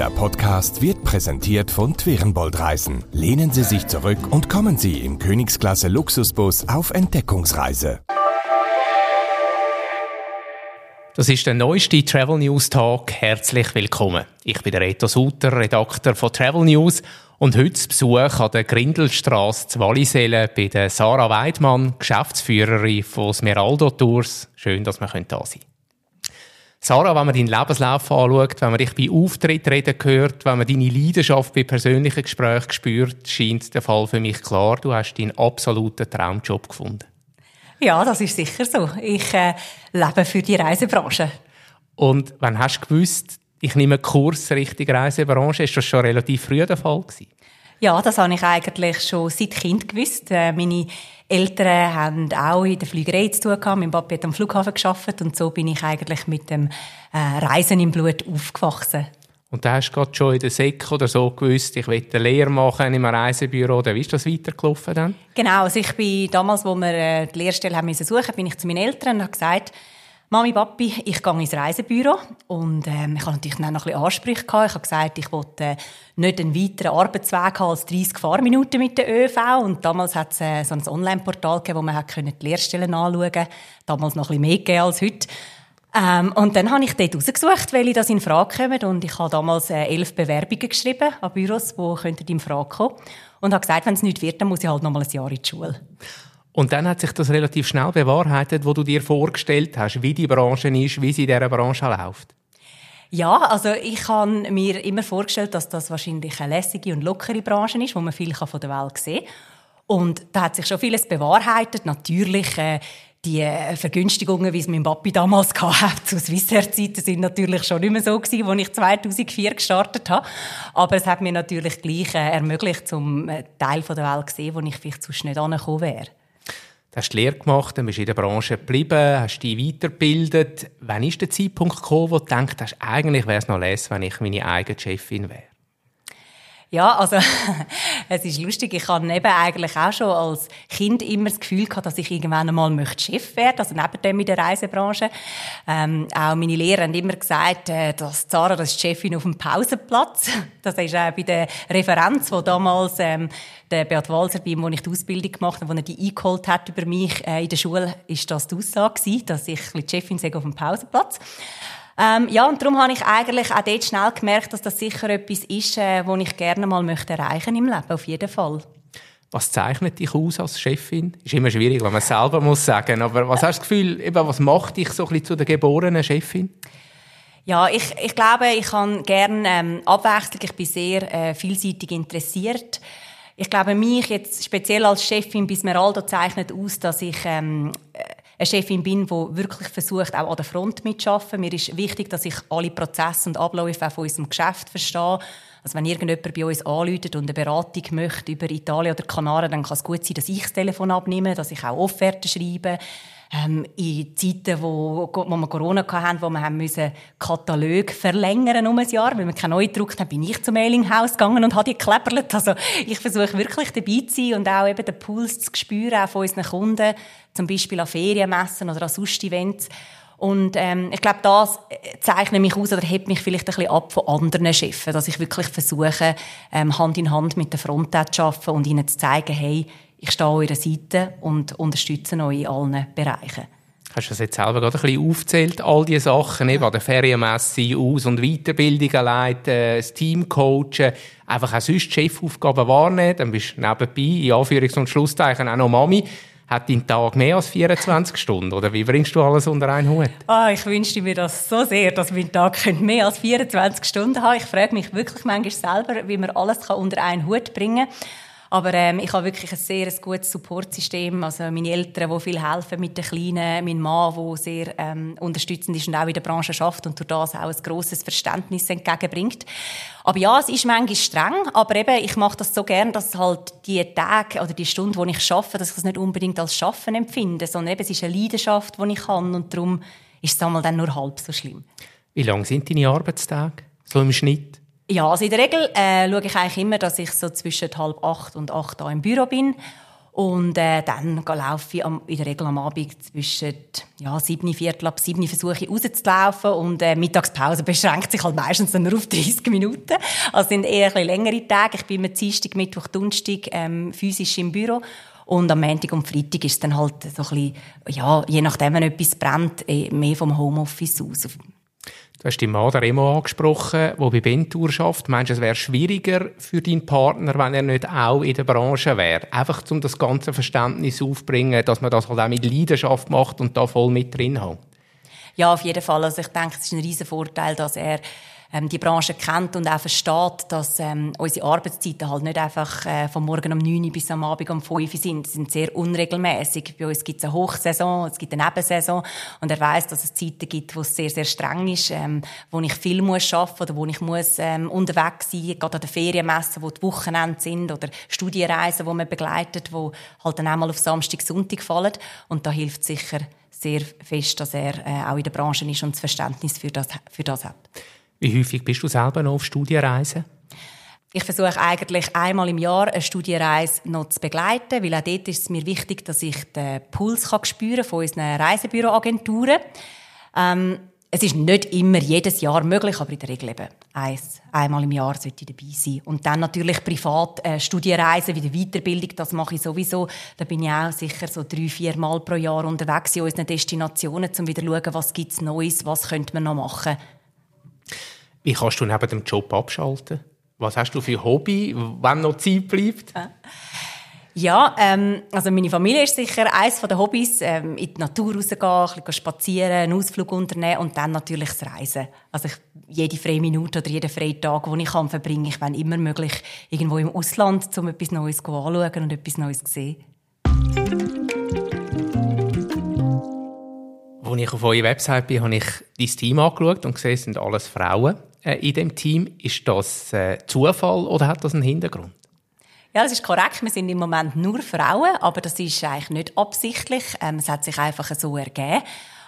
Dieser Podcast wird präsentiert von Twerenbold Reisen. Lehnen Sie sich zurück und kommen Sie im Königsklasse Luxusbus auf Entdeckungsreise. Das ist der neueste Travel News Talk. Herzlich willkommen. Ich bin der Reto Suter, Redakteur von Travel News und heute Besuch an der Grindelstrasse zu Wallisellen bei der Sarah Weidmann, Geschäftsführerin von Smeraldo Tours. Schön, dass wir da sein können. Sarah, wenn man deinen Lebenslauf anschaut, wenn man dich bei Auftritt reden hört, wenn man deine Leidenschaft bei persönlichen Gesprächen spürt, scheint der Fall für mich klar. Du hast deinen absoluten Traumjob gefunden. Ja, das ist sicher so. Ich äh, lebe für die Reisebranche. Und wann hast du gewusst, ich nehme einen Kurs Richtung Reisebranche? Ist das schon relativ früh der Fall gewesen? Ja, das habe ich eigentlich schon seit Kind gewusst. Äh, meine Eltern haben auch in der Flügerei zu tun gehabt. Mein Papa hat am Flughafen geschafft und so bin ich eigentlich mit dem äh, Reisen im Blut aufgewachsen. Und da hast du gerade schon in der Sek oder so gewusst, ich will eine Lehre machen in einem Reisebüro. Oder wie ist das weitergelaufen dann? Genau, also ich bin damals, wo wir äh, die Lehrstelle haben suchen, bin ich zu meinen Eltern und habe gesagt, Mami, Papi, ich gehe ins Reisebüro und ähm, ich habe natürlich noch ein bisschen Ansprüche gehabt. Ich habe gesagt, ich wollte äh, nicht einen weiteren Arbeitsweg haben als 30 Fahrminuten mit der ÖV und damals hat es äh, so ein Online-Portal gegeben, wo man hat die Lehrstellen anschauen konnte. Damals noch ein bisschen mehr als heute. Ähm, und dann habe ich dort rausgesucht, welche das in Frage kommen und ich habe damals äh, elf Bewerbungen geschrieben an Büros, die in Frage kommen und habe gesagt, wenn es nicht wird, dann muss ich halt noch mal ein Jahr in die Schule. Und dann hat sich das relativ schnell bewahrheitet, wo du dir vorgestellt hast, wie die Branche ist, wie sie in dieser Branche läuft. Ja, also ich habe mir immer vorgestellt, dass das wahrscheinlich eine lässige und lockere Branche ist, wo man viel von der Welt sehen kann. Und da hat sich schon vieles bewahrheitet. Natürlich äh, die Vergünstigungen, wie es mein Papi damals hatte, zu Swissair-Zeiten, sind natürlich schon nicht mehr so gewesen, als ich 2004 gestartet habe. Aber es hat mir natürlich gleich äh, ermöglicht, zum äh, Teil der Welt zu sehen, wo ich vielleicht sonst nicht angekommen wäre. Du hast die Lehre gemacht, dann bist du in der Branche geblieben, hast dich weitergebildet. Wann ist der Zeitpunkt gekommen, wo du denkst, eigentlich wäre es noch less, wenn ich meine eigene Chefin wäre? Ja, also es ist lustig. Ich hatte eben eigentlich auch schon als Kind immer das Gefühl gehabt, dass ich irgendwann einmal Chef werden, also neben dem in der Reisebranche. Ähm, auch meine Lehrer haben immer gesagt, äh, dass Zara das ist Chefin auf dem Pausenplatz. Das ist auch bei der Referenz, wo damals ähm, der Beat Walser, bei ihm, wo ich die Ausbildung gemacht habe, wo er die eingeholt hat über mich äh, in der Schule, ist das die Aussage gewesen, dass ich die Chefin sei auf dem Pausenplatz. Ähm, ja, und darum habe ich eigentlich auch dort schnell gemerkt, dass das sicher etwas ist, äh, was ich gerne mal möchte erreichen im Leben, auf jeden Fall. Was zeichnet dich aus als Chefin? Ist immer schwierig, wenn man es selber muss sagen. Aber was hast du das Gefühl, eben, was macht dich so ein bisschen zu der geborenen Chefin? Ja, ich, ich glaube, ich kann gerne ähm, Abwechslung. Ich bin sehr äh, vielseitig interessiert. Ich glaube, mich jetzt speziell als Chefin bis Meraldo zeichnet aus, dass ich ähm, eine Chefin bin, die wirklich versucht, auch an der Front mitzuarbeiten. Mir ist wichtig, dass ich alle Prozesse und Abläufe auch von unserem Geschäft verstehe. Also wenn irgendjemand bei uns anruft und eine Beratung möchte über Italien oder Kanaren, dann kann es gut sein, dass ich das Telefon abnehme, dass ich auch Offerten schreibe ähm, in Zeiten, wo, wo wir Corona hatten, wo wir haben müssen Katalog verlängern um ein Jahr, weil wir keine neu gedruckt haben, bin ich zum Mailinghaus gegangen und habe die gekleppert. Also ich versuche wirklich dabei zu sein und auch eben den Puls zu spüren, auch von unseren Kunden, zum Beispiel an Ferienmessen oder an Sonst-Events. Und ähm, ich glaube, das zeichnet mich aus oder hebt mich vielleicht ein bisschen ab von anderen Chefs, dass ich wirklich versuche, ähm, Hand in Hand mit der Front zu arbeiten und ihnen zu zeigen, hey, ich stehe an eurer Seite und unterstütze euch in allen Bereichen. Hast du das jetzt selber gerade ein bisschen aufgezählt, all diese Sachen, eben an der Ferienmesse, Aus- und Weiterbildungen leiten, das Team coachen, einfach auch sonst Chefaufgaben wahrnehmen, dann bist du nebenbei, in Anführungs- und Schlusszeichen, auch noch Mami. Hat dein Tag mehr als 24 Stunden? Oder wie bringst du alles unter einen Hut? Ah, ich wünschte mir das so sehr, dass mein Tag mehr als 24 Stunden haben Ich frage mich wirklich manchmal selber, wie man alles unter einen Hut bringen kann. Aber ähm, ich habe wirklich ein sehr gutes Supportsystem. Also meine Eltern, die viel helfen mit den Kleinen, mein Mann, der sehr ähm, unterstützend ist und auch in der Branche schafft und durch das auch ein grosses Verständnis entgegenbringt. Aber ja, es ist manchmal streng, aber eben, ich mache das so gern, dass halt die Tage oder die Stunde, wo ich schaffe, dass ich das nicht unbedingt als Schaffen empfinde, sondern eben, es ist eine Leidenschaft, die ich kann und darum ist es einmal dann nur halb so schlimm. Wie lang sind deine Arbeitstage? So im Schnitt? Ja, also in der Regel äh, schaue ich eigentlich immer, dass ich so zwischen halb acht und acht da im Büro bin. Und äh, dann laufe ich am, in der Regel am Abend zwischen ja, sieben, Viertel ab sieben versuche ich rauszulaufen und äh, Mittagspause beschränkt sich halt meistens nur auf 30 Minuten. Also sind eher ein längere Tage. Ich bin immer Dienstag, Mittwoch, Donnerstag ähm, physisch im Büro und am Montag und Freitag ist es dann halt so ein bisschen, ja, je nachdem, wenn etwas brennt, eh, mehr vom Homeoffice aus. Du hast den Mann der Remo angesprochen, der bei Bentour schafft. Meinst du, es wäre schwieriger für deinen Partner, wenn er nicht auch in der Branche wäre? Einfach um das ganze Verständnis aufzubringen, dass man das halt auch mit Leidenschaft macht und da voll mit drin hat. Ja, auf jeden Fall. Also ich denke, es ist ein riesen Vorteil, dass er ähm, die Branche kennt und auch versteht, dass ähm, unsere Arbeitszeiten halt nicht einfach äh, vom Morgen um 9 Uhr bis am Abend um 5 Uhr sind. Sie sind sehr unregelmäßig. Bei uns gibt es eine Hochsaison, es gibt eine Nebensaison und er weiß, dass es Zeiten gibt, wo es sehr, sehr streng ist, ähm, wo ich viel muss arbeiten oder wo ich muss ähm, unterwegs sein, gerade an den Ferienmessen, wo die Wochenende sind oder Studienreisen, die man begleitet, wo halt dann einmal auf Samstag, Sonntag fallen und da hilft sicher sehr fest, dass er äh, auch in der Branche ist und das Verständnis für das, für das hat. Wie häufig bist du selber noch auf Studienreisen? Ich versuche eigentlich einmal im Jahr eine Studienreise noch zu begleiten, weil auch dort ist es mir wichtig, dass ich den Puls kann spüren von unseren Reisebüroagenturen. Ähm, es ist nicht immer jedes Jahr möglich, aber in der Regel eben eins, einmal im Jahr sollte ich dabei sein. Und dann natürlich privat äh, Studienreisen, wie die Weiterbildung, das mache ich sowieso. Da bin ich auch sicher so drei, vier Mal pro Jahr unterwegs in unseren Destinationen, um wieder zu schauen, was gibt's Neues, was könnte man noch machen. Wie kannst du neben dem Job abschalten? Was hast du für Hobby, wenn noch Zeit bleibt? Ja, ähm, also meine Familie ist sicher eines der Hobbys. Ähm, in die Natur rausgehen, ein bisschen spazieren, einen Ausflug unternehmen und dann natürlich das Reisen. Also ich, jede freie Minute oder jeden freien Tag, den ich kann, verbringe ich, wenn immer möglich, irgendwo im Ausland, um etwas Neues anzuschauen und etwas Neues zu sehen. Als ich auf eurer Website bin, habe ich dein Team angeschaut und gesehen, es sind alles Frauen äh, in dem Team. Ist das äh, Zufall oder hat das einen Hintergrund? Ja, das ist korrekt. Wir sind im Moment nur Frauen, aber das ist eigentlich nicht absichtlich. Ähm, es hat sich einfach so ergeben.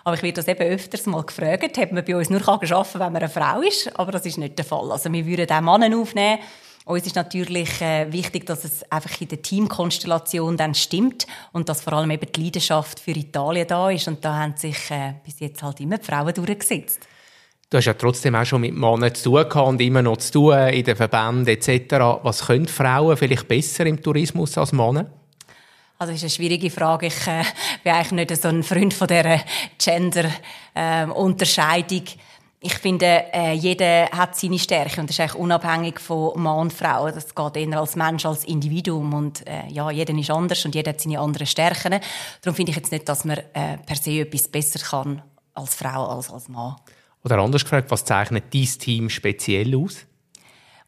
Aber ich werde das eben öfters mal gefragt, ob man bei uns nur arbeiten kann, wenn man eine Frau ist. Aber das ist nicht der Fall. Also wir würden auch Männer aufnehmen. Uns ist natürlich äh, wichtig, dass es einfach in der Teamkonstellation dann stimmt und dass vor allem eben die Leidenschaft für Italien da ist. Und da haben sich äh, bis jetzt halt immer die Frauen durchgesetzt. Du hast ja trotzdem auch schon mit Männern zu tun gehabt und immer noch zu tun in den Verbänden etc. Was können Frauen vielleicht besser im Tourismus als Männer? Also das ist eine schwierige Frage. Ich äh, bin eigentlich nicht so ein Freund von dieser Gender-Unterscheidung. Ähm, ich finde, äh, jeder hat seine Stärke und das ist eigentlich unabhängig von Mann und Frau. Das geht eher als Mensch, als Individuum und äh, ja, jeder ist anders und jeder hat seine anderen Stärken. Darum finde ich jetzt nicht, dass man äh, per se etwas besser kann als Frau als als Mann. Oder anders gefragt, was zeichnet dein Team speziell aus?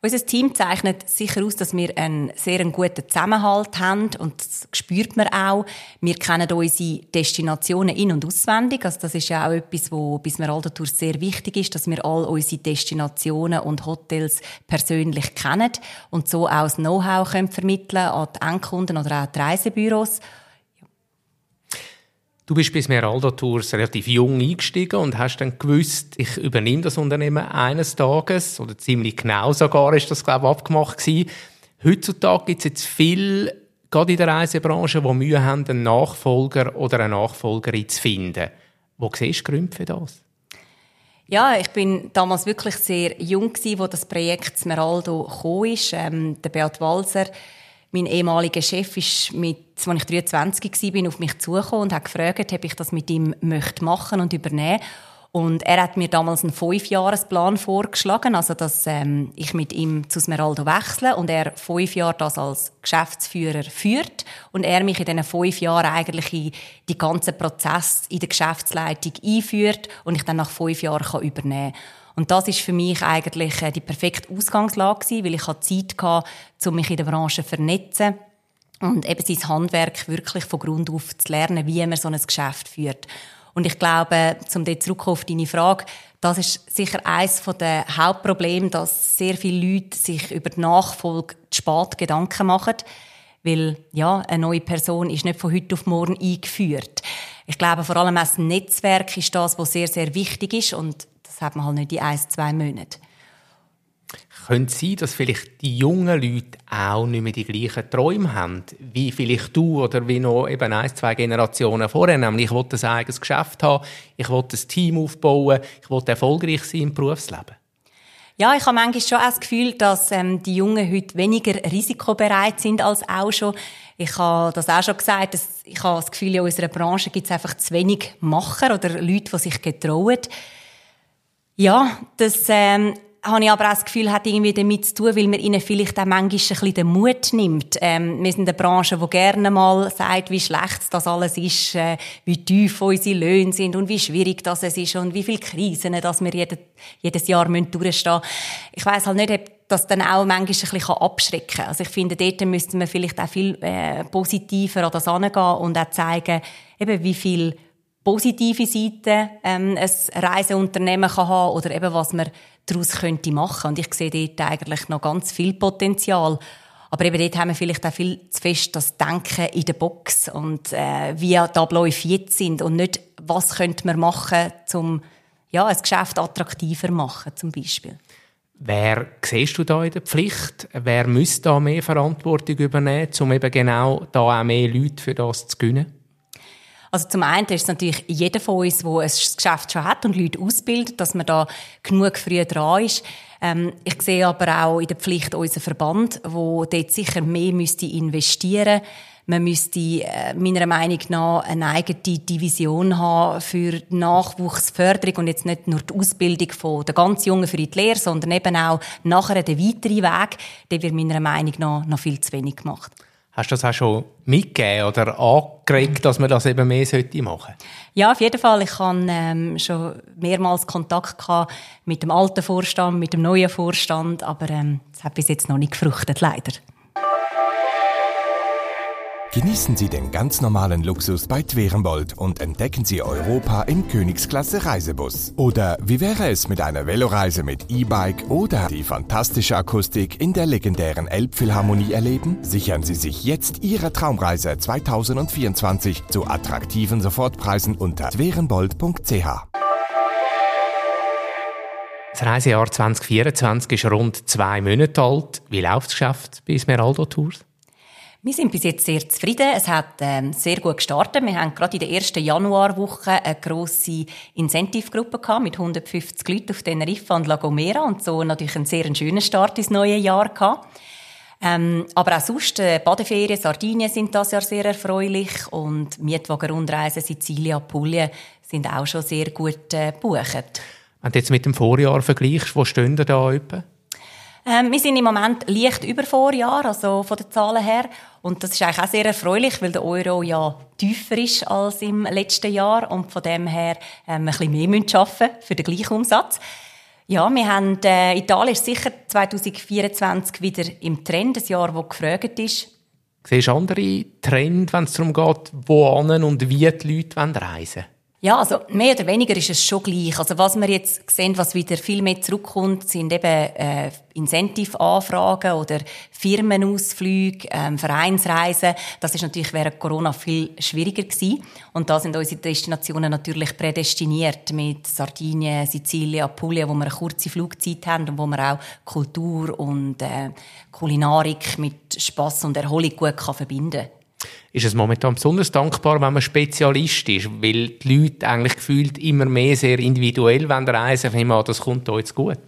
Unser Team zeichnet sicher aus, dass wir einen sehr guten Zusammenhalt haben und das spürt man auch. Wir kennen unsere Destinationen in- und auswendig. Also das ist ja auch etwas, wo bis mir Tour sehr wichtig ist, dass wir all unsere Destinationen und Hotels persönlich kennen und so auch das Know-how vermitteln an die Endkunden oder auch die Reisebüros. Du bist bei Smeralda Tours relativ jung eingestiegen und hast dann gewusst, ich übernehme das Unternehmen eines Tages oder ziemlich genau sogar ist das glaube ich abgemacht gewesen. Heutzutage gibt es jetzt viel, gerade in der Reisebranche, die Mühe haben, einen Nachfolger oder eine Nachfolgerin zu finden. Wo siehst du Gründe für das? Ja, ich bin damals wirklich sehr jung wo das Projekt Smeraldo ist. Ähm, der Beat Walser mein ehemaliger Chef ist mit, als ich 23 war, auf mich zugekommen und hat gefragt, ob ich das mit ihm möchte machen und übernehmen. Und er hat mir damals einen Fünfjahresplan vorgeschlagen, also dass ähm, ich mit ihm zu Smeraldo wechsle und er fünf Jahre das als Geschäftsführer führt und er mich in diesen fünf Jahren eigentlich in die ganzen Prozess in der Geschäftsleitung einführt und ich dann nach fünf Jahren kann übernehmen kann. Und das ist für mich eigentlich äh, die perfekte Ausgangslage weil ich hatte Zeit hatte, um mich in der Branche zu vernetzen und eben sein Handwerk wirklich von Grund auf zu lernen, wie man so ein Geschäft führt. Und ich glaube, zum dort zurück auf deine Frage, das ist sicher eines der Hauptprobleme, dass sehr viele Leute sich über die Nachfolge zu spät Gedanken machen. Weil, ja, eine neue Person ist nicht von heute auf morgen eingeführt. Ich glaube, vor allem als Netzwerk ist das, was sehr, sehr wichtig ist. Und das hat man halt nicht in ein, zwei Monaten. Könnte es sein, dass vielleicht die jungen Leute auch nicht mehr die gleichen Träume haben, wie vielleicht du oder wie noch eben ein, zwei Generationen vorher. Nämlich, ich wollte ein eigenes Geschäft haben, ich wollte ein Team aufbauen, ich wollte erfolgreich sein im Berufsleben. Ja, ich habe manchmal schon auch das Gefühl, dass ähm, die Jungen heute weniger risikobereit sind als auch schon. Ich habe das auch schon gesagt, dass ich habe das Gefühl, in unserer Branche gibt es einfach zu wenig Macher oder Leute, die sich getrauen. Ja, das ähm, habe ich aber auch das Gefühl, hat irgendwie damit zu tun, weil man ihnen vielleicht auch manchmal ein bisschen den Mut nimmt. Ähm, wir sind eine Branche, die gerne mal sagt, wie schlecht das alles ist, äh, wie tief unsere Löhne sind und wie schwierig das ist und wie viele Krisen, dass wir jedes, jedes Jahr durchstehen müssen. Ich weiß halt nicht, ob das dann auch manchmal ein bisschen abschrecken kann. Also ich finde, dort müsste man vielleicht auch viel äh, positiver an das angehen und auch zeigen, eben wie viel positive Seiten ähm, ein Reiseunternehmen kann haben oder eben was man daraus könnte machen. Und ich sehe dort eigentlich noch ganz viel Potenzial. Aber eben dort haben wir vielleicht auch viel zu fest das Denken in der Box und äh, wie die Abläufe jetzt sind und nicht, was könnte man machen, um ja, ein Geschäft attraktiver machen, zum Beispiel. Wer siehst du da in der Pflicht? Wer müsste da mehr Verantwortung übernehmen, um eben genau da auch mehr Leute für das zu gewinnen? Also zum einen ist es natürlich jeder von uns, der ein Geschäft schon hat und Leute ausbildet, dass man da genug früh dran ist. Ähm, ich sehe aber auch in der Pflicht unseren Verband, wo dort sicher mehr müsste investieren man müsste äh, meiner Meinung nach eine eigene Division haben für Nachwuchsförderung und jetzt nicht nur die Ausbildung von der ganz Jungen für die Lehre, sondern eben auch nachher den weiteren Weg. Der wird meiner Meinung nach noch viel zu wenig gemacht. Hast du das auch schon mitgegeben oder angeregt, dass man das eben mehr sollte machen Ja, auf jeden Fall. Ich hatte ähm, schon mehrmals Kontakt gehabt mit dem alten Vorstand, mit dem neuen Vorstand, aber ähm, das hat bis jetzt noch nicht gefruchtet, leider. Genießen Sie den ganz normalen Luxus bei Twerenbold und entdecken Sie Europa im Königsklasse Reisebus. Oder wie wäre es mit einer Veloreise mit E-Bike oder die fantastische Akustik in der legendären Elbphilharmonie erleben? Sichern Sie sich jetzt Ihre Traumreise 2024 zu attraktiven Sofortpreisen unter twerenbold.ch. Das Reisejahr 2024 ist rund zwei Monate alt. Wie läuft das Geschäft bei Smeraldo Tours? Wir sind bis jetzt sehr zufrieden. Es hat ähm, sehr gut gestartet. Wir haben gerade in der ersten Januarwoche eine grosse Incentive-Gruppe gehabt mit 150 Leuten auf Teneriffa und La Gomera und so natürlich einen sehr schönen Start ins neue Jahr gehabt. Ähm, aber auch sonst, äh, Badeferien, Sardinien sind das Jahr sehr erfreulich und Mietwagen-Rundreisen Sizilien, Apulien sind auch schon sehr gut äh, gebucht. Wenn du jetzt mit dem Vorjahr vergleichst, wo stehen da etwa? Ähm, wir sind im Moment leicht über Vorjahr, also von den Zahlen her. Und das ist eigentlich auch sehr erfreulich, weil der Euro ja tiefer ist als im letzten Jahr und von dem her ähm, ein bisschen mehr müssen arbeiten für den gleichen Umsatz. Ja, wir haben, äh, Italien ist sicher 2024 wieder im Trend, ein Jahr, das gefragt ist. Siehst du andere Trends, wenn es darum geht, wo und wie die Leute reisen wollen? Ja, also mehr oder weniger ist es schon gleich. Also was wir jetzt sehen, was wieder viel mehr zurückkommt, sind eben äh, Incentive-Anfragen oder Firmenausflüge, ähm, Vereinsreisen. Das ist natürlich während Corona viel schwieriger gewesen. Und da sind unsere Destinationen natürlich prädestiniert mit Sardinien, Sizilien, Apulien, wo wir eine kurze Flugzeit haben und wo man auch Kultur und äh, Kulinarik mit Spaß und Erholung gut kann verbinden kann ist es momentan besonders dankbar, wenn man Spezialist ist, weil die Leute eigentlich gefühlt immer mehr sehr individuell reisen wollen. Ich das kommt euch jetzt gut.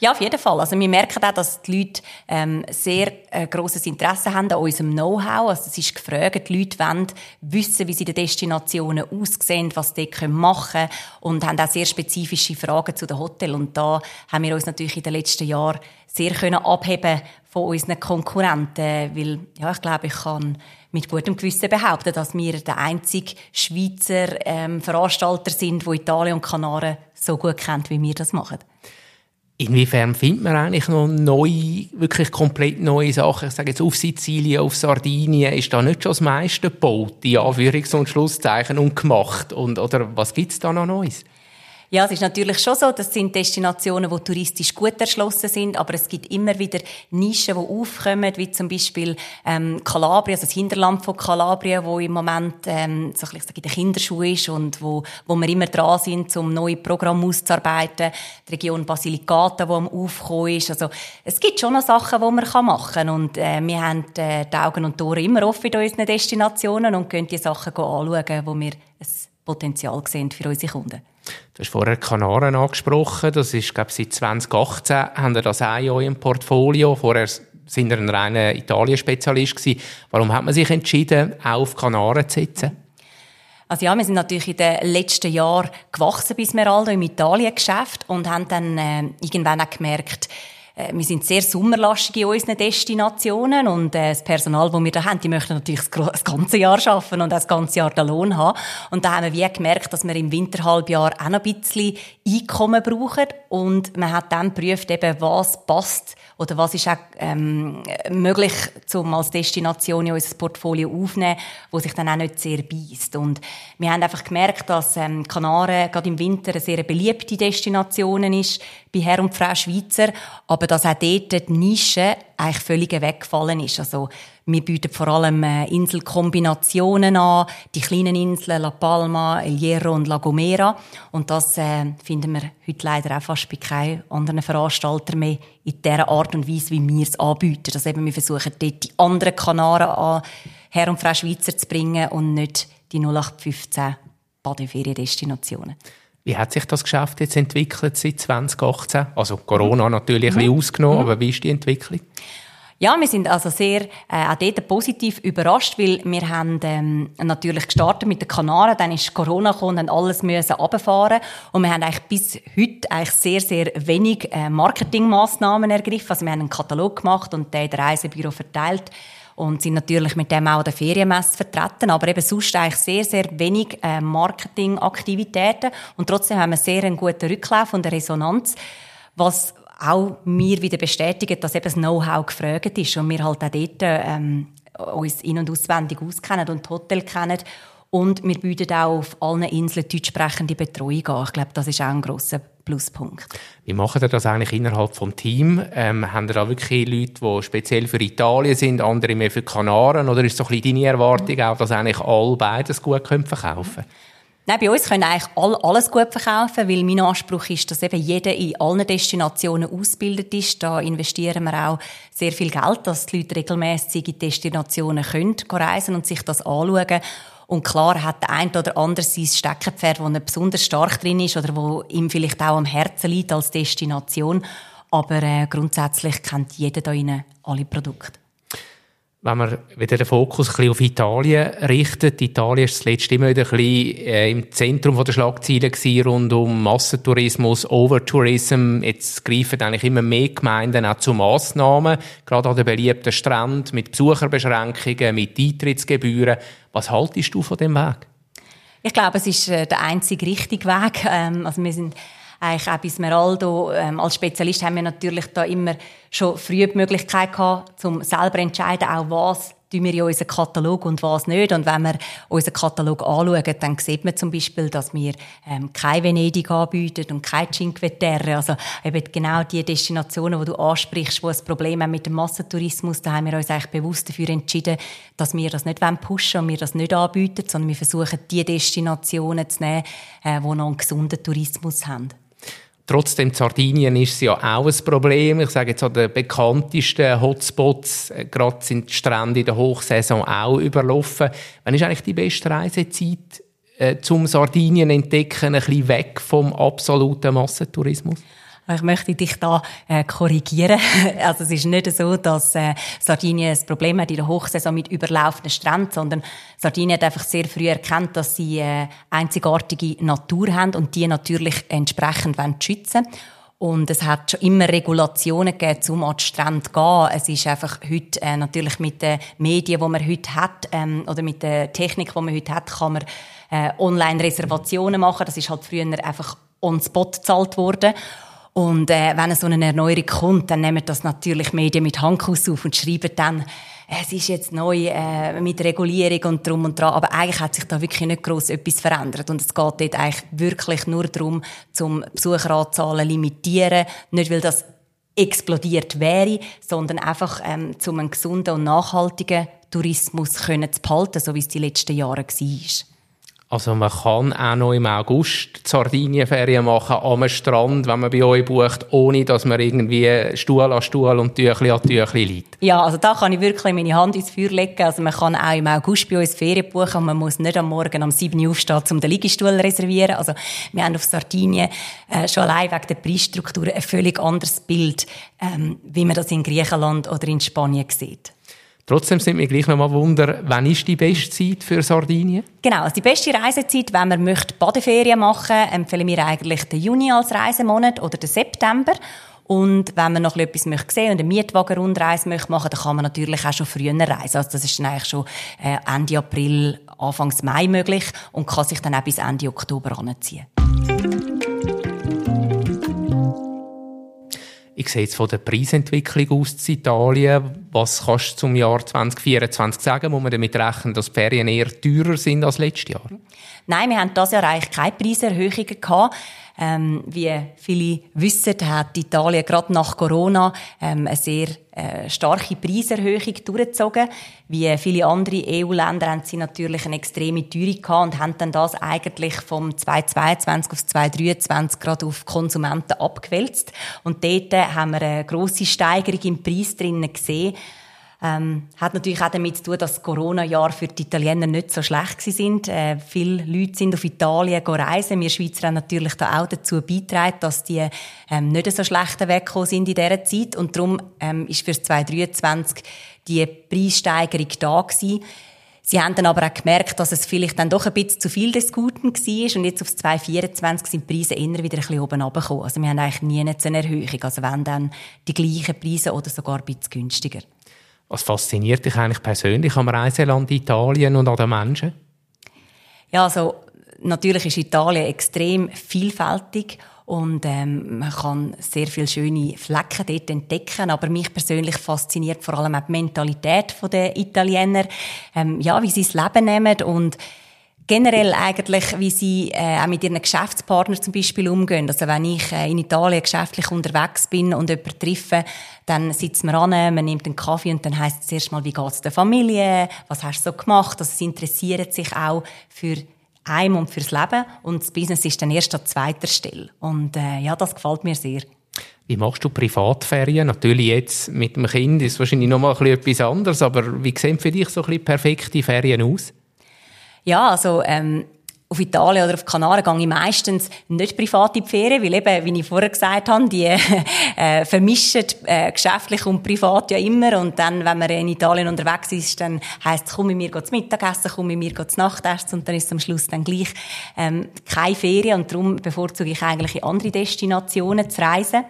Ja, auf jeden Fall. Also wir merken auch, dass die Leute ähm, sehr äh, grosses Interesse haben an unserem Know-how. Also es ist gefragt, die Leute wollen wissen, wie sie die Destinationen aussehen, was sie machen können und haben auch sehr spezifische Fragen zu den Hotels. Und da haben wir uns natürlich in den letzten Jahren sehr können abheben von unseren Konkurrenten, weil ja, ich glaube, ich kann mit gutem Gewissen behaupten, dass wir der einzige Schweizer ähm, Veranstalter sind, wo Italien und Kanaren so gut kennt, wie wir das machen. Inwiefern findet man eigentlich noch neue, wirklich komplett neue Sachen? Ich sage jetzt auf Sizilien, auf Sardinien, ist da nicht schon das meiste gebaut, die Anführungs- und Schlusszeichen und gemacht? Und, oder was gibt's da noch Neues? Ja, es ist natürlich schon so, das sind Destinationen, die touristisch gut erschlossen sind, aber es gibt immer wieder Nischen, die aufkommen, wie zum Beispiel ähm, Kalabrien, also das Hinterland von Kalabrien, wo im Moment ähm, so ein bisschen in den Kinderschuhen ist und wo, wo wir immer dran sind, um neue Programme auszuarbeiten. Die Region Basilicata, die am Aufkommen ist. Also es gibt schon noch Sachen, die man machen kann und äh, wir haben äh, die Augen und Tore immer offen in unseren Destinationen und können die Sachen anschauen, wo wir ein Potenzial sehen für unsere Kunden. Du hast vorher Kanaren angesprochen. Das ist, glaube ich, seit 2018 haben wir das auch in eurem Portfolio. Vorher sind wir ein reiner Italien-Spezialist. Warum hat man sich entschieden, auch auf Kanaren zu setzen? Also ja, wir sind natürlich in den letzten Jahren gewachsen bis Meraldo im Italien-Geschäft und haben dann äh, irgendwann auch gemerkt, wir sind sehr sommerlastig in unseren Destinationen und äh, das Personal, das wir da haben, die möchten natürlich das ganze Jahr arbeiten und das ganze Jahr den Lohn haben. Und da haben wir wie gemerkt, dass wir im Winterhalbjahr auch noch ein bisschen Einkommen brauchen und man hat dann geprüft, eben, was passt oder was ist auch ähm, möglich, um als Destination in unser Portfolio aufzunehmen, wo sich dann auch nicht sehr beißt. Und wir haben einfach gemerkt, dass ähm, Kanaren gerade im Winter eine sehr beliebte Destination ist bei Herr und Frau Schweizer, aber dass auch dort die Nische eigentlich völlig weggefallen ist. Also wir bieten vor allem äh, Inselkombinationen an, die kleinen Inseln La Palma, El Hierro und La Gomera. Und das äh, finden wir heute leider auch fast bei keinem anderen Veranstalter mehr in der Art und Weise, wie wir es anbieten. Also eben, wir versuchen dort die anderen Kanaren an Herr und Frau Schweizer zu bringen und nicht die 0815 Badeferiendestinationen. Wie hat sich das Geschäft jetzt entwickelt seit 2018? Also Corona natürlich mhm. ein bisschen mhm. ausgenommen, mhm. aber wie ist die Entwicklung? Ja, wir sind also sehr äh, auch dort positiv überrascht, weil wir haben ähm, natürlich gestartet mit den Kanaren, dann ist Corona gekommen und alles müssen runterfahren und wir haben eigentlich bis heute eigentlich sehr, sehr wenig äh, Marketingmaßnahmen ergriffen. Also wir haben einen Katalog gemacht und den in Reisebüro verteilt und sind natürlich mit dem auch der Ferienmesse vertreten, aber eben sonst eigentlich sehr, sehr wenig äh, Marketingaktivitäten. Und trotzdem haben wir sehr einen guten Rücklauf und eine Resonanz, was auch mir wieder bestätigt, dass eben das Know-how gefragt ist und wir halt auch dort ähm, uns in- und auswendig auskennen und Hotel kennen. Und wir bieten auch auf allen Inseln deutschsprechende Betreuung an. Ich glaube, das ist auch ein grosser Pluspunkt. Wie macht ihr das eigentlich innerhalb des Teams? Ähm, haben ihr da wirklich Leute, die speziell für Italien sind, andere mehr für Kanaren? Oder ist so ein bisschen deine Erwartung auch, dass eigentlich alle beides gut verkaufen können? Nein, bei uns können eigentlich alle alles gut verkaufen, weil mein Anspruch ist, dass eben jeder in allen Destinationen ausgebildet ist. Da investieren wir auch sehr viel Geld, dass die Leute regelmäßig in Destinationen können reisen und sich das anschauen. Und klar hat der ein oder andere sein Steckenpferd, wo er besonders stark drin ist oder wo ihm vielleicht auch am Herzen liegt als Destination. Aber äh, grundsätzlich kennt jeder da alle Produkte wenn man wieder den Fokus ein bisschen auf Italien richtet, Italien ist zuletzt immer wieder ein bisschen äh, im Zentrum der Schlagzeilen gewesen, rund um Massentourismus, Overtourism. Jetzt greifen eigentlich immer mehr Gemeinden auch zu Massnahmen, gerade an den beliebten Strand mit Besucherbeschränkungen, mit Eintrittsgebühren. Was haltest du von dem Weg? Ich glaube, es ist äh, der einzige richtige Weg. Ähm, also wir sind eigentlich auch bei Smeraldo, ähm, als Spezialist haben wir natürlich da immer schon früh die Möglichkeit gehabt, um selber entscheiden, auch was tun wir in unseren Katalog und was nicht. Und wenn wir unseren Katalog anschauen, dann sieht man zum Beispiel, dass wir ähm, kein Venedig anbieten und kein Cinque Terre. Also eben genau die Destinationen, die du ansprichst, die ein Problem haben mit dem Massentourismus, da haben wir uns eigentlich bewusst dafür entschieden, dass wir das nicht pushen und wir das nicht anbieten, sondern wir versuchen, die Destinationen zu nehmen, äh, die noch einen gesunden Tourismus haben. Trotzdem, Sardinien ist ja auch ein Problem. Ich sage jetzt an den bekanntesten Hotspots, äh, gerade sind die Strände in der Hochsaison auch überlaufen. Wann ist eigentlich die beste Reisezeit äh, zum Sardinien entdecken, ein bisschen weg vom absoluten Massentourismus? Ich möchte dich da äh, korrigieren. Also es ist nicht so, dass äh, Sardinien ein Problem hat in der Hochsaison mit überlaufenden Stränden, sondern Sardinien hat einfach sehr früh erkannt, dass sie äh, einzigartige Natur haben und die natürlich entsprechend schützen wollen. Und es hat schon immer Regulationen gegeben, um an die Strände zu gehen. Es ist einfach heute, äh, natürlich mit den Medien, die man heute hat, ähm, oder mit der Technik, die man heute hat, kann man äh, Online-Reservationen machen. Das ist halt früher einfach on spot gezahlt worden. Und äh, wenn so eine Erneuerung kommt, dann nehmen das natürlich Medien mit Handkuss auf und schreiben dann, es ist jetzt neu äh, mit Regulierung und drum und dran, aber eigentlich hat sich da wirklich nicht groß etwas verändert. Und es geht dort eigentlich wirklich nur darum, zum Besucheranzahlen limitieren, nicht weil das explodiert wäre, sondern einfach ähm, um einen gesunden und nachhaltigen Tourismus können zu behalten, so wie es die letzten Jahre war. Also man kann auch noch im August Sardinienferien machen am Strand, wenn man bei euch bucht, ohne dass man irgendwie Stuhl an Stuhl und Tüchli an Tüchli liegt. Ja, also da kann ich wirklich meine Hand ins Feuer legen. Also man kann auch im August bei uns Ferien buchen und man muss nicht am Morgen um 7 Uhr aufstehen, um den Liegestuhl zu reservieren. Also wir haben auf Sardinien äh, schon allein wegen der Preisstruktur ein völlig anderes Bild, ähm, wie man das in Griechenland oder in Spanien sieht. Trotzdem sind wir gleich noch mal wunder, wann ist die beste Zeit für Sardinien? Genau, also die beste Reisezeit, wenn man möchte Badeferien machen, empfehlen wir eigentlich den Juni als Reisemonat oder den September. Und wenn man noch etwas möchte sehen und eine Mietwagenrundreise möchte machen, dann kann man natürlich auch schon früher reisen. Also das ist dann eigentlich schon äh, Ende April, Anfang Mai möglich und kann sich dann auch bis Ende Oktober anziehen. Ich sehe jetzt von der Preisentwicklung aus in Italien. Was kannst du zum Jahr 2024 sagen? Muss man damit rechnen, dass die Ferien eher teurer sind als letztes Jahr? Nein, wir haben das Jahr eigentlich keine Preiserhöhungen gehabt. Ähm, wie viele wissen, hat Italien gerade nach Corona ähm, eine sehr äh, starke Preiserhöhung durchgezogen. Wie viele andere EU-Länder haben sie natürlich eine extreme Teuerung gehabt und haben dann das eigentlich vom 2022 auf 2023 gerade auf Konsumenten abgewälzt. Und dort haben wir eine grosse Steigerung im Preis drinnen gesehen. Ähm, hat natürlich auch damit zu tun, dass das Corona-Jahr für die Italiener nicht so schlecht sind. Äh, viele Leute sind auf Italien reisen. Wir Schweizer haben natürlich da auch dazu beigetragen, dass die ähm, nicht so schlecht weggekommen sind in dieser Zeit. Und darum ähm, ist für 2023 die Preissteigerung da gewesen. Sie haben dann aber auch gemerkt, dass es vielleicht dann doch ein bisschen zu viel des Guten war. Und jetzt auf 2024 sind die Preise immer wieder ein bisschen oben runtergekommen. Also wir haben eigentlich nie eine Erhöhung. Also wenn dann die gleichen Preise oder sogar ein bisschen günstiger. Was fasziniert dich eigentlich persönlich am Reiseland Italien und an den Menschen? Ja, also natürlich ist Italien extrem vielfältig und ähm, man kann sehr viele schöne Flecken dort entdecken. Aber mich persönlich fasziniert vor allem auch die Mentalität der Italiener, ähm, ja, wie sie das Leben nehmen und generell eigentlich, wie sie äh, auch mit ihren Geschäftspartnern zum Beispiel umgehen. Also wenn ich äh, in Italien geschäftlich unterwegs bin und jemanden treffe, dann sitzt man an, man nimmt einen Kaffee und dann heißt es zuerst mal, wie geht's der Familie, was hast du so gemacht? Also sie interessieren sich auch für einem und fürs Leben und das Business ist dann erst an zweiter Stelle. Und äh, ja, das gefällt mir sehr. Wie machst du Privatferien? Natürlich jetzt mit dem Kind ist wahrscheinlich noch mal etwas anderes, aber wie sehen für dich so ein bisschen perfekte Ferien aus? Ja, also ähm, auf Italien oder auf Kanaren gehe ich meistens nicht privat in die Ferien, weil eben, wie ich vorher gesagt habe, die äh, vermischen äh, geschäftlich und privat ja immer. Und dann, wenn man in Italien unterwegs ist, dann heisst es, komm mit mir zum Mittagessen, komm mit mir zum Nachtessen und dann ist es am Schluss dann gleich ähm, keine Ferien. Und darum bevorzuge ich eigentlich in andere Destinationen zu reisen.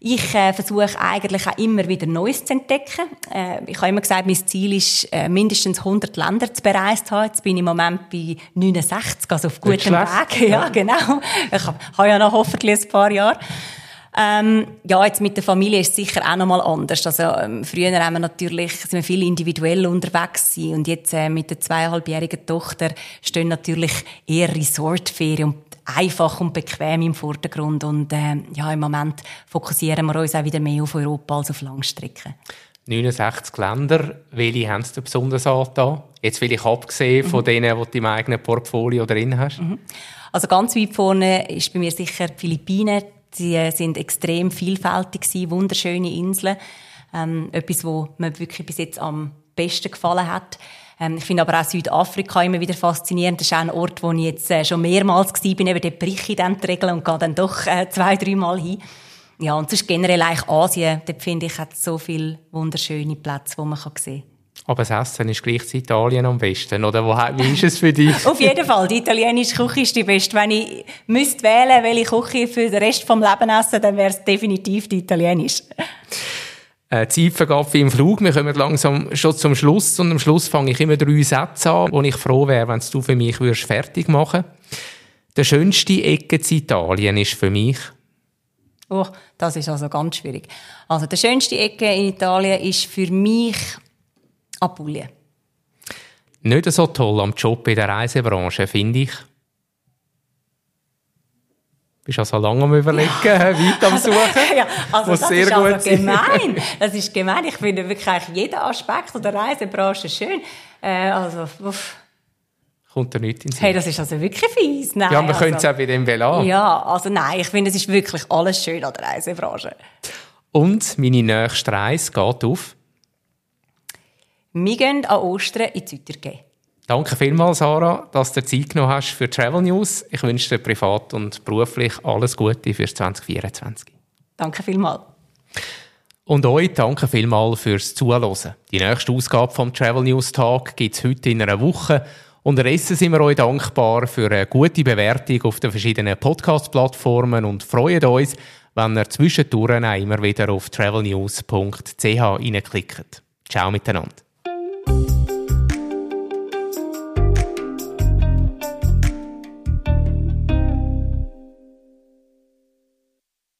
Ich äh, versuche eigentlich auch immer wieder Neues zu entdecken. Äh, ich habe immer gesagt, mein Ziel ist, äh, mindestens 100 Länder zu bereist haben. Jetzt bin ich im Moment bei 69, also auf gutem Weg. Ja, ja, genau. Ich habe hab ja noch hoffentlich ein paar Jahre. Ähm, ja, jetzt mit der Familie ist es sicher auch noch mal anders. Also, ähm, früher haben wir natürlich, sind wir viel individuell unterwegs gewesen. und jetzt äh, mit der zweieinhalbjährigen Tochter stehen natürlich eher Resortferien und einfach und bequem im Vordergrund. Und äh, ja, im Moment fokussieren wir uns auch wieder mehr auf Europa als auf Langstrecken. 69 Länder, welche haben Sie besonders angetan? Jetzt will ich abgesehen von mhm. denen, die du im eigenen Portfolio drin hast. Mhm. Also ganz weit vorne ist bei mir sicher die Philippinen. Sie äh, sind extrem vielfältig gewesen, wunderschöne Inseln. Ähm, etwas, was mir wirklich bis jetzt am besten gefallen hat. Ähm, ich finde aber auch Südafrika immer wieder faszinierend. Das ist auch ein Ort, wo ich jetzt äh, schon mehrmals war, bin eben dort briche ich dann die Regeln und gehe dann doch äh, zwei, dreimal hin. Ja, und sonst generell eigentlich Asien, dort finde ich, hat so viele wunderschöne Plätze, wo man sehen kann. Aber das Essen ist gleich in Italien am besten, oder? wie ist es für dich? Auf jeden Fall. Die italienische Küche ist die beste. Wenn ich müsste wählen, welche Küche für den Rest des Lebens essen, dann wäre es definitiv die italienische äh, Zeitvergabe im Flug. Wir kommen langsam schon zum Schluss und am Schluss fange ich immer drei Sätze an, wo ich froh wäre, wenn du für mich würdest fertig machen Der schönste Ecke in Italien ist für mich? Oh, das ist also ganz schwierig. Also, der schönste Ecke in Italien ist für mich Apulien. Nicht so toll am Job in der Reisebranche, finde ich. Bist also lange am überlegen, ja. weit am Suchen. ja, also das ist also gemein. Das ist gemein. Ich finde wirklich jeden Aspekt der Reisebranche schön. Äh, also, uff. Kommt da nichts in Hey, das ist also wirklich fies. Nein, ja, man also, könnte es auch bei dem belassen. Ja, also nein, ich finde, es ist wirklich alles schön an der Reisebranche. Und meine nächste Reise geht auf? Wir gehen an Ostern in Zütergehen. Danke vielmals, Sarah, dass du Zeit genommen hast für Travel News. Ich wünsche dir privat und beruflich alles Gute für 2024. Danke vielmals. Und euch danke vielmals fürs Zuhören. Die nächste Ausgabe vom Travel News Tag gibt es heute in einer Woche. Unterdessen sind wir euch dankbar für eine gute Bewertung auf den verschiedenen Podcast-Plattformen und freuen uns, wenn ihr zwischendurch auch immer wieder auf travelnews.ch reinklickt. Ciao miteinander.